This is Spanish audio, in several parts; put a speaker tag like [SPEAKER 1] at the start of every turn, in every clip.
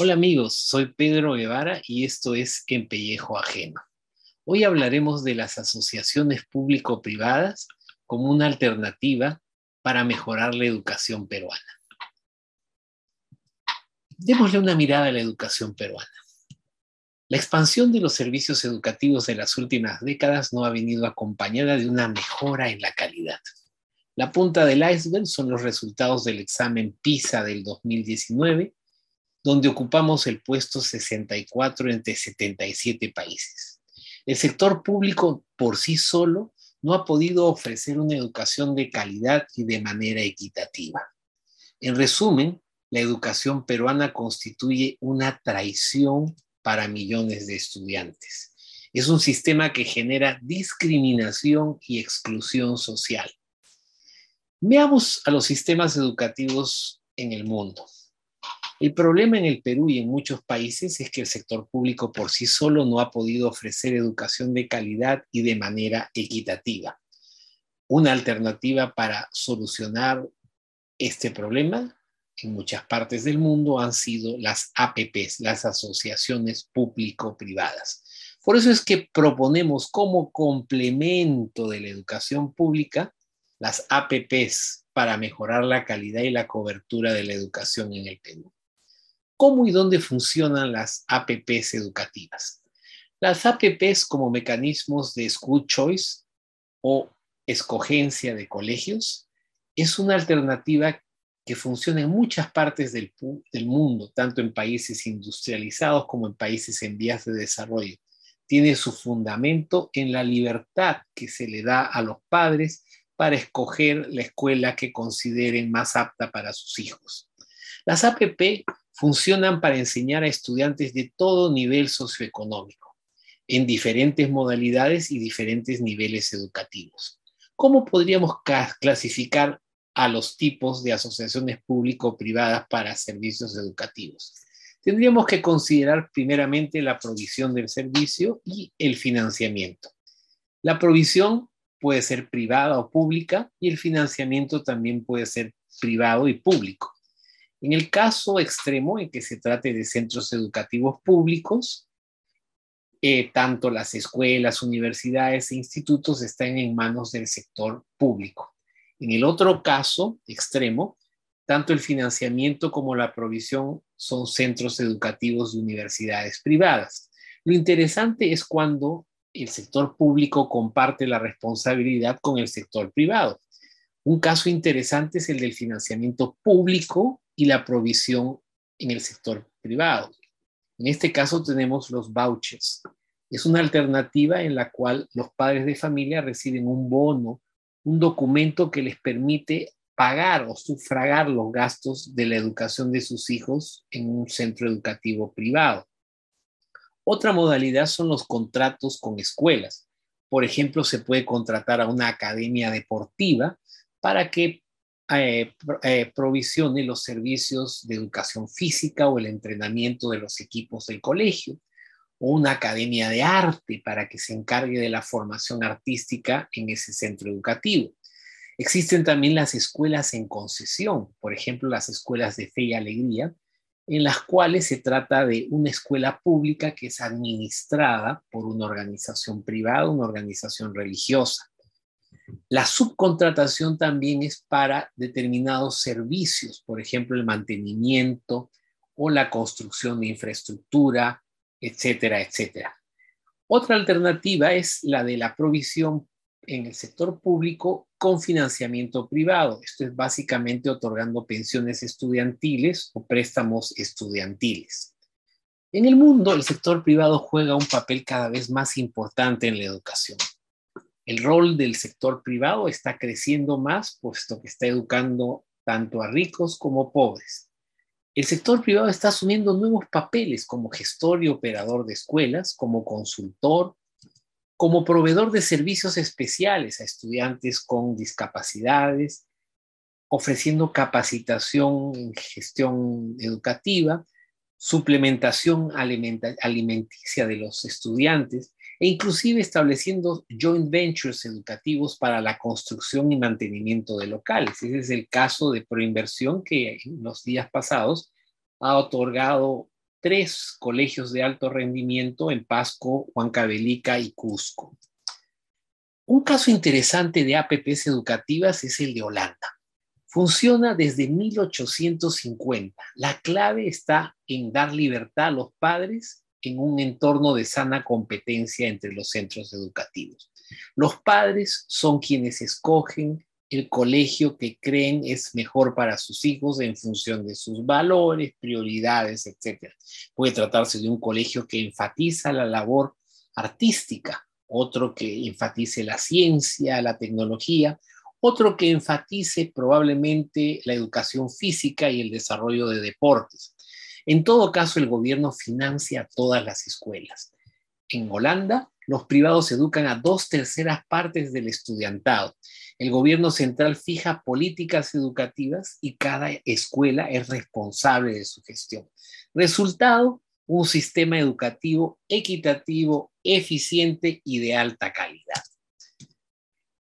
[SPEAKER 1] Hola amigos, soy Pedro Guevara y esto es En Pellejo Ajeno. Hoy hablaremos de las asociaciones público-privadas como una alternativa para mejorar la educación peruana. Démosle una mirada a la educación peruana. La expansión de los servicios educativos de las últimas décadas no ha venido acompañada de una mejora en la calidad. La punta del iceberg son los resultados del examen PISA del 2019 donde ocupamos el puesto 64 entre 77 países. El sector público por sí solo no ha podido ofrecer una educación de calidad y de manera equitativa. En resumen, la educación peruana constituye una traición para millones de estudiantes. Es un sistema que genera discriminación y exclusión social. Veamos a los sistemas educativos en el mundo. El problema en el Perú y en muchos países es que el sector público por sí solo no ha podido ofrecer educación de calidad y de manera equitativa. Una alternativa para solucionar este problema en muchas partes del mundo han sido las APPs, las asociaciones público-privadas. Por eso es que proponemos como complemento de la educación pública las APPs para mejorar la calidad y la cobertura de la educación en el Perú cómo y dónde funcionan las APPs educativas. Las APPs como mecanismos de school choice o escogencia de colegios es una alternativa que funciona en muchas partes del, del, mundo, tanto en países industrializados como en países en vías de desarrollo. Tiene su fundamento en la libertad que se le da a los padres para escoger la escuela que consideren más apta para sus hijos. Las APP funcionan para enseñar a estudiantes de todo nivel socioeconómico, en diferentes modalidades y diferentes niveles educativos. ¿Cómo podríamos clasificar a los tipos de asociaciones público-privadas para servicios educativos? Tendríamos que considerar primeramente la provisión del servicio y el financiamiento. La provisión puede ser privada o pública y el financiamiento también puede ser privado y público. En el caso extremo en que se trate de centros educativos públicos, eh, tanto las escuelas, universidades e institutos están en manos del sector público. En el otro caso extremo, tanto el financiamiento como la provisión son centros educativos de universidades privadas. Lo interesante es cuando el sector público comparte la responsabilidad con el sector privado. Un caso interesante es el del financiamiento público y la provisión en el sector privado. En este caso tenemos los vouchers. Es una alternativa en la cual los padres de familia reciben un bono, un documento que les permite pagar o sufragar los gastos de la educación de sus hijos en un centro educativo privado. Otra modalidad son los contratos con escuelas. Por ejemplo, se puede contratar a una academia deportiva para que eh, eh, provisione los servicios de educación física o el entrenamiento de los equipos del colegio, o una academia de arte para que se encargue de la formación artística en ese centro educativo. Existen también las escuelas en concesión, por ejemplo, las escuelas de fe y alegría, en las cuales se trata de una escuela pública que es administrada por una organización privada, una organización religiosa. La subcontratación también es para determinados servicios, por ejemplo, el mantenimiento o la construcción de infraestructura, etcétera, etcétera. Otra alternativa es la de la provisión en el sector público con financiamiento privado. Esto es básicamente otorgando pensiones estudiantiles o préstamos estudiantiles. En el mundo, el sector privado juega un papel cada vez más importante en la educación. El rol del sector privado está creciendo más, puesto que está educando tanto a ricos como pobres. El sector privado está asumiendo nuevos papeles como gestor y operador de escuelas, como consultor, como proveedor de servicios especiales a estudiantes con discapacidades, ofreciendo capacitación en gestión educativa, suplementación alimenticia de los estudiantes e inclusive estableciendo joint ventures educativos para la construcción y mantenimiento de locales. Ese es el caso de Proinversión que en los días pasados ha otorgado tres colegios de alto rendimiento en Pasco, Huancavelica y Cusco. Un caso interesante de APPs educativas es el de Holanda. Funciona desde 1850. La clave está en dar libertad a los padres en un entorno de sana competencia entre los centros educativos. Los padres son quienes escogen el colegio que creen es mejor para sus hijos en función de sus valores, prioridades, etc. Puede tratarse de un colegio que enfatiza la labor artística, otro que enfatice la ciencia, la tecnología, otro que enfatice probablemente la educación física y el desarrollo de deportes. En todo caso, el gobierno financia todas las escuelas. En Holanda, los privados educan a dos terceras partes del estudiantado. El gobierno central fija políticas educativas y cada escuela es responsable de su gestión. Resultado, un sistema educativo equitativo, eficiente y de alta calidad.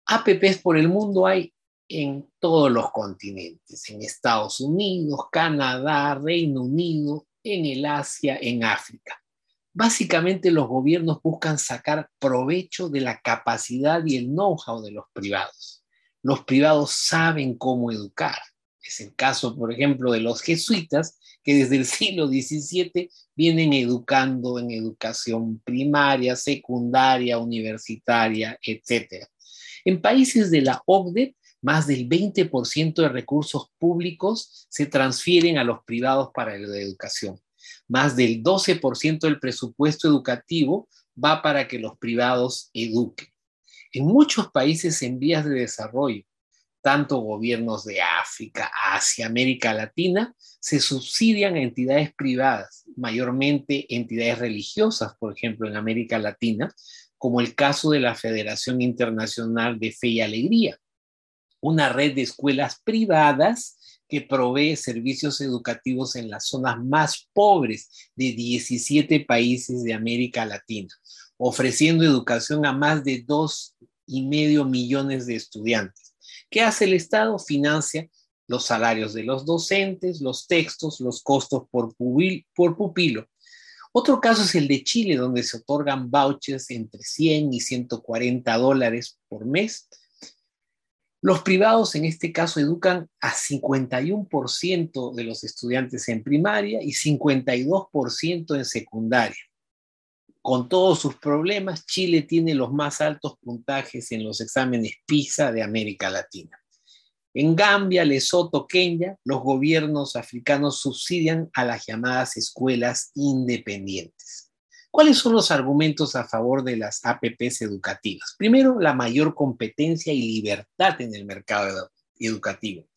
[SPEAKER 1] APPs por el mundo hay en todos los continentes, en Estados Unidos, Canadá, Reino Unido, en el Asia, en África. Básicamente los gobiernos buscan sacar provecho de la capacidad y el know-how de los privados. Los privados saben cómo educar. Es el caso, por ejemplo, de los jesuitas, que desde el siglo XVII vienen educando en educación primaria, secundaria, universitaria, etc. En países de la OCDE, más del 20% de recursos públicos se transfieren a los privados para la educación. Más del 12% del presupuesto educativo va para que los privados eduquen. En muchos países en vías de desarrollo, tanto gobiernos de África, Asia, América Latina, se subsidian a entidades privadas, mayormente entidades religiosas, por ejemplo, en América Latina, como el caso de la Federación Internacional de Fe y Alegría, una red de escuelas privadas que provee servicios educativos en las zonas más pobres de 17 países de América Latina, ofreciendo educación a más de dos y medio millones de estudiantes. ¿Qué hace el Estado? Financia los salarios de los docentes, los textos, los costos por, por pupilo otro caso es el de Chile, donde se otorgan vouchers entre 100 y 140 dólares por mes. Los privados en este caso educan a 51% de los estudiantes en primaria y 52% en secundaria. Con todos sus problemas, Chile tiene los más altos puntajes en los exámenes PISA de América Latina. En Gambia, Lesoto, Kenia, los gobiernos africanos subsidian a las llamadas escuelas independientes. ¿Cuáles son los argumentos a favor de las APPs educativas? Primero, la mayor competencia y libertad en el mercado educativo.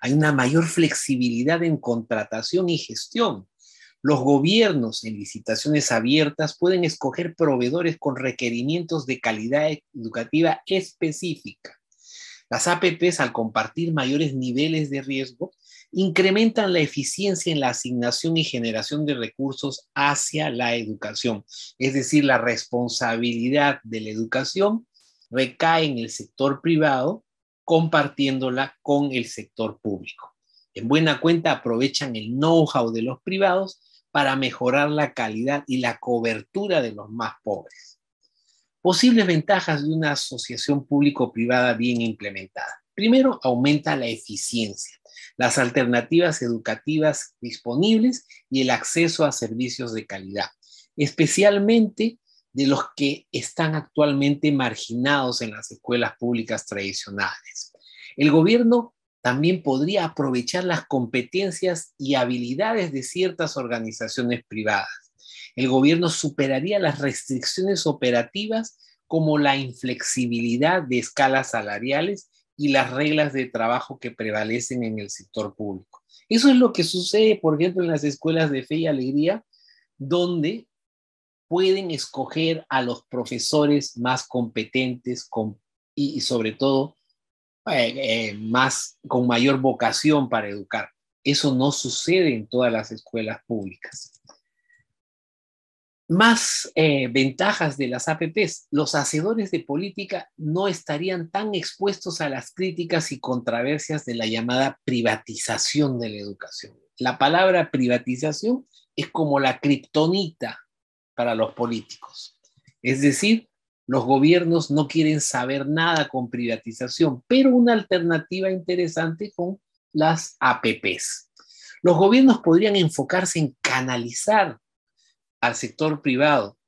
[SPEAKER 1] Hay una mayor flexibilidad en contratación y gestión. Los gobiernos en licitaciones abiertas pueden escoger proveedores con requerimientos de calidad educativa específica. Las APPs, al compartir mayores niveles de riesgo, incrementan la eficiencia en la asignación y generación de recursos hacia la educación. Es decir, la responsabilidad de la educación recae en el sector privado, compartiéndola con el sector público. En buena cuenta aprovechan el know-how de los privados para mejorar la calidad y la cobertura de los más pobres. Posibles ventajas de una asociación público-privada bien implementada. Primero, aumenta la eficiencia, las alternativas educativas disponibles y el acceso a servicios de calidad, especialmente de los que están actualmente marginados en las escuelas públicas tradicionales. El gobierno también podría aprovechar las competencias y habilidades de ciertas organizaciones privadas el gobierno superaría las restricciones operativas como la inflexibilidad de escalas salariales y las reglas de trabajo que prevalecen en el sector público. Eso es lo que sucede, por ejemplo, en las escuelas de fe y alegría, donde pueden escoger a los profesores más competentes y, sobre todo eh, eh, más, con mayor vocación para educar. Eso no sucede en todas las escuelas públicas. Más eh, ventajas de las APPs. Los hacedores de política no estarían tan expuestos a las críticas y controversias de la llamada privatización de la educación. la palabra privatización es como la kriptonita para los políticos. Es decir, los gobiernos no quieren saber nada con privatización, pero una alternativa interesante con las APPs. Los gobiernos podrían enfocarse en canalizar al sector privado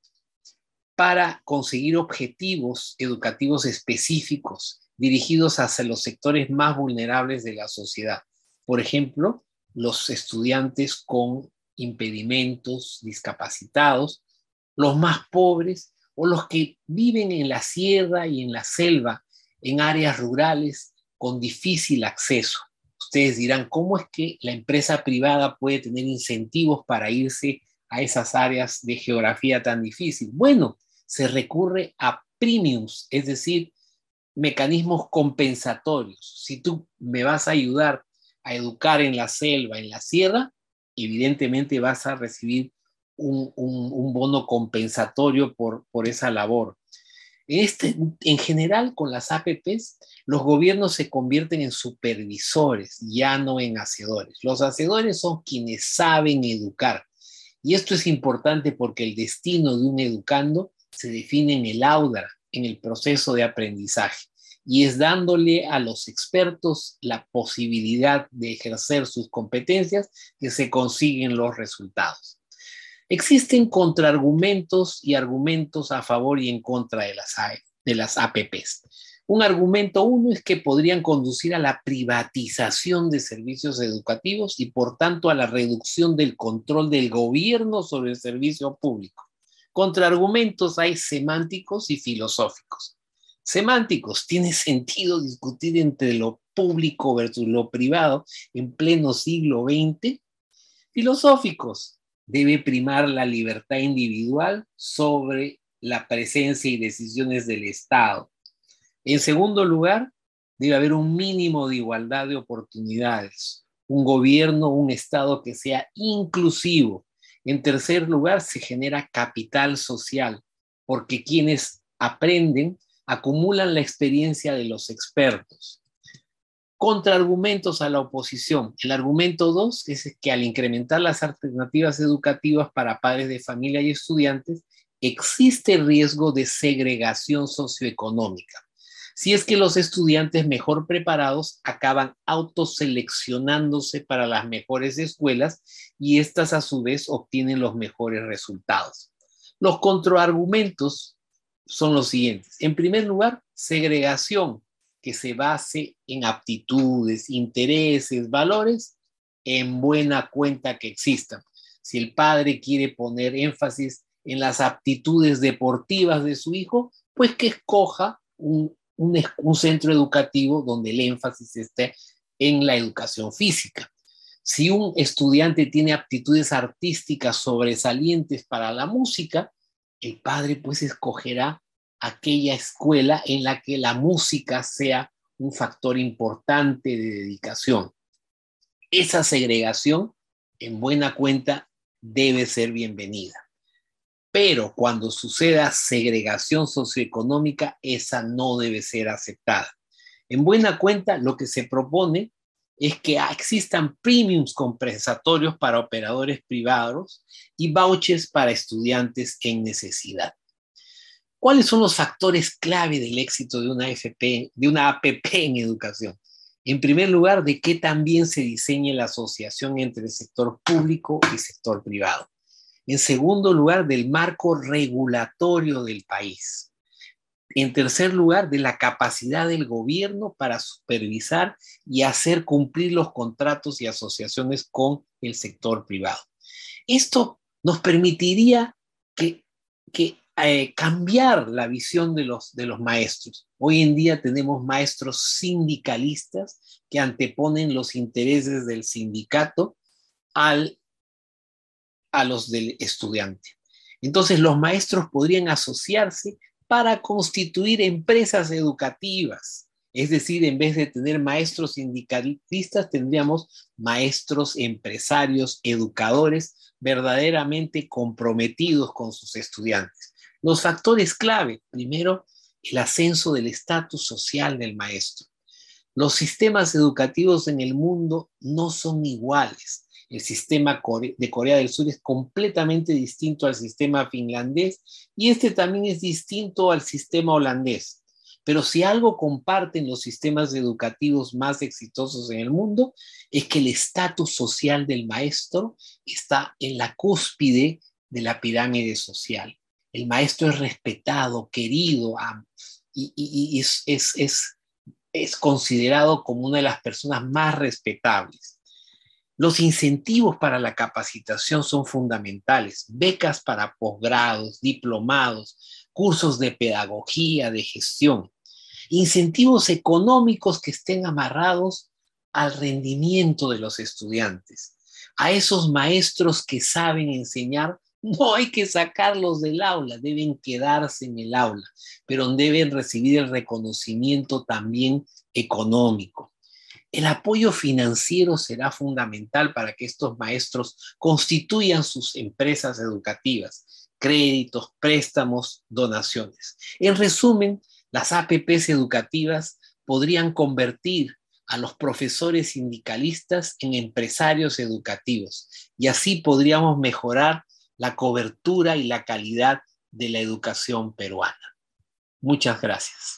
[SPEAKER 1] para conseguir objetivos educativos específicos dirigidos hacia los sectores más vulnerables de la sociedad. Por ejemplo, los estudiantes con impedimentos, discapacitados, los más pobres o los que viven en la sierra y en la selva, en áreas rurales con difícil acceso. Ustedes dirán, ¿cómo es que la empresa privada puede tener incentivos para irse a esas áreas de geografía tan difícil? Bueno, se recurre a premiums, es decir, mecanismos compensatorios. Si tú me vas a ayudar a educar en la selva, en la sierra, evidentemente vas a recibir un, bono compensatorio por, por esa labor. Este, en general, con las APPs, los gobiernos se convierten en supervisores, ya no en hacedores. Los hacedores son quienes saben educar. Y esto es importante porque el destino de un educando se define en el audra, en el proceso de aprendizaje, y es dándole a los expertos la posibilidad de ejercer sus competencias que se consiguen los resultados. Existen contraargumentos y argumentos a favor y en contra de las, e, de las APPs. Un argumento uno es que podrían conducir a la privatización de servicios educativos y por tanto a la reducción del control del gobierno sobre el servicio público. Contraargumentos hay semánticos y filosóficos. Semánticos, tiene sentido discutir entre lo público versus lo privado en pleno siglo XX. Filosóficos, debe primar la libertad individual sobre la presencia y decisiones del Estado. En segundo lugar, debe haber un mínimo de igualdad de oportunidades, un gobierno, un Estado que sea inclusivo, en tercer lugar, se genera capital social, porque quienes aprenden acumulan la experiencia de los expertos. Contraargumentos a la oposición. El argumento dos es que al incrementar las alternativas educativas para padres de familia y estudiantes, existe riesgo de segregación socioeconómica si es que los estudiantes mejor preparados acaban autoseleccionándose para las mejores escuelas y éstas a su vez obtienen los mejores resultados. Los contraargumentos son los siguientes. En primer lugar, segregación que se base en aptitudes, intereses, valores, en buena cuenta que existan. Si el padre quiere poner énfasis en las aptitudes deportivas de su hijo, pues que escoja un un, centro educativo donde el énfasis esté en la educación física. Si un estudiante tiene aptitudes artísticas sobresalientes para la música, el padre pues escogerá aquella escuela en la que la música sea un factor importante de dedicación. Esa segregación, en buena cuenta, debe ser bienvenida. Pero cuando suceda segregación socioeconómica, esa no debe ser aceptada. En buena cuenta, lo que se propone es que existan premiums compensatorios para operadores privados y vouchers para estudiantes en necesidad. ¿Cuáles son los factores clave del éxito de una FP, de una APP en educación? En primer lugar, de que también se diseñe la asociación entre el sector público y sector privado. En segundo lugar, del marco regulatorio del país. En tercer lugar, de la capacidad del gobierno para supervisar y hacer cumplir los contratos y asociaciones con el sector privado. Esto nos permitiría que, eh, cambiar la visión de los, de los maestros. Hoy en día tenemos maestros sindicalistas que anteponen los intereses del sindicato al a los del estudiante. Entonces los maestros podrían asociarse para constituir empresas educativas. Es decir, en vez de tener maestros sindicalistas, tendríamos maestros empresarios, educadores verdaderamente comprometidos con sus estudiantes. Los factores clave, primero, el ascenso del estatus social del maestro. Los sistemas educativos en el mundo no son iguales El sistema de Corea del Sur es completamente distinto al sistema finlandés y este también es distinto al sistema holandés. Pero si algo comparten los sistemas educativos más exitosos en el mundo, es que el estatus social del maestro está en la cúspide de la pirámide social. El maestro es respetado, querido y, es, considerado como una de las personas más respetables. Los incentivos para la capacitación son fundamentales. Becas para posgrados, diplomados, cursos de pedagogía, de gestión. Incentivos económicos que estén amarrados al rendimiento de los estudiantes. A esos maestros que saben enseñar, no hay que sacarlos del aula, deben quedarse en el aula, pero deben recibir el reconocimiento también económico. El apoyo financiero será fundamental para que estos maestros constituyan sus empresas educativas, créditos, préstamos, donaciones. En resumen, las APPs educativas podrían convertir a los profesores sindicalistas en empresarios educativos y así podríamos mejorar la cobertura y la calidad de la educación peruana. Muchas gracias.